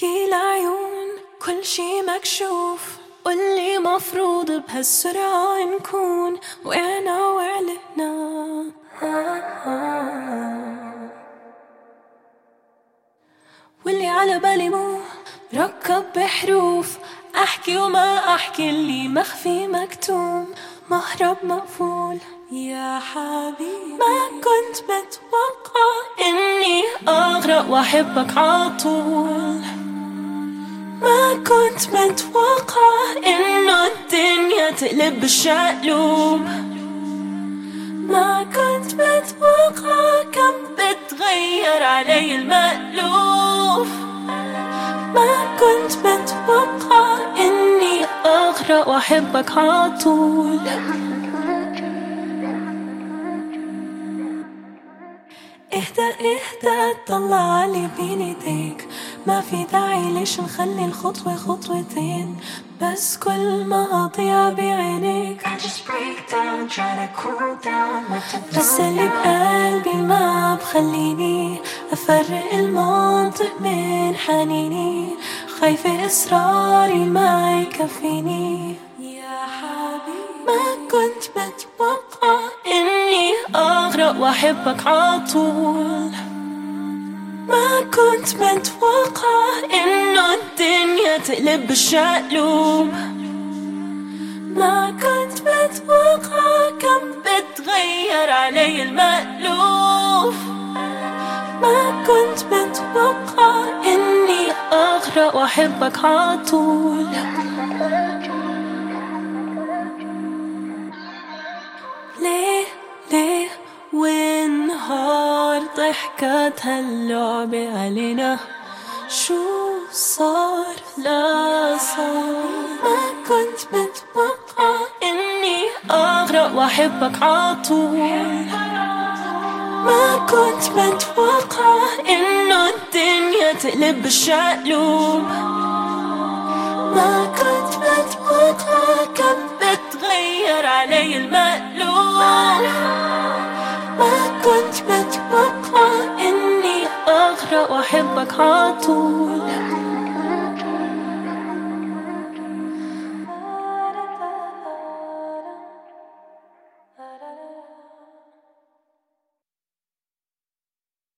احكي العيون كل شي مكشوف. قولي مفروض بهالسرعة نكون وقعنا وعلقنا واللي على بالي مو ركب بحروف. أحكي وما أحكي اللي مخفي مكتوم. مهرب مقفول يا حبيبي. ما كنت متوقع إني أغرق وأحبك عطول ما كنت متوقع انه الدنيا تقلب بالشقلوب ما كنت متوقع كم بتغير علي المألوف. ما كنت متوقع إني أغرق وأحبك عطول اهدى اهدى طلع علي بين ايديك. ما في داعي ليش نخلي الخطوة خطوتين؟ بس كل ما أضيع بعينيك. I just break down, try to cool down. بس اللي بقلبي ما بخليني أفرق المنطق من حنيني. خايفة إصراري ما يكفيني. يا حبيبي ما كنت متوقع إني أغرق وأحبك عطول ما كنت متوقع إنه الدنيا تقلب بالشقلوب ما كنت متوقع كم بتغير علي المألوف. ما كنت متوقع إني أغرق وأحبك عطول والنهار ضحكت هاللعبة علينا. شو صار؟ لا صار. ما كنت متوقع إني أغرق وأحبك عطول ما كنت متوقع إنه الدنيا تقلب بالشقلوب. ما كنت متوقع كم بتغير علي المألوف كنت متوقع اني اغرق واحبك عطول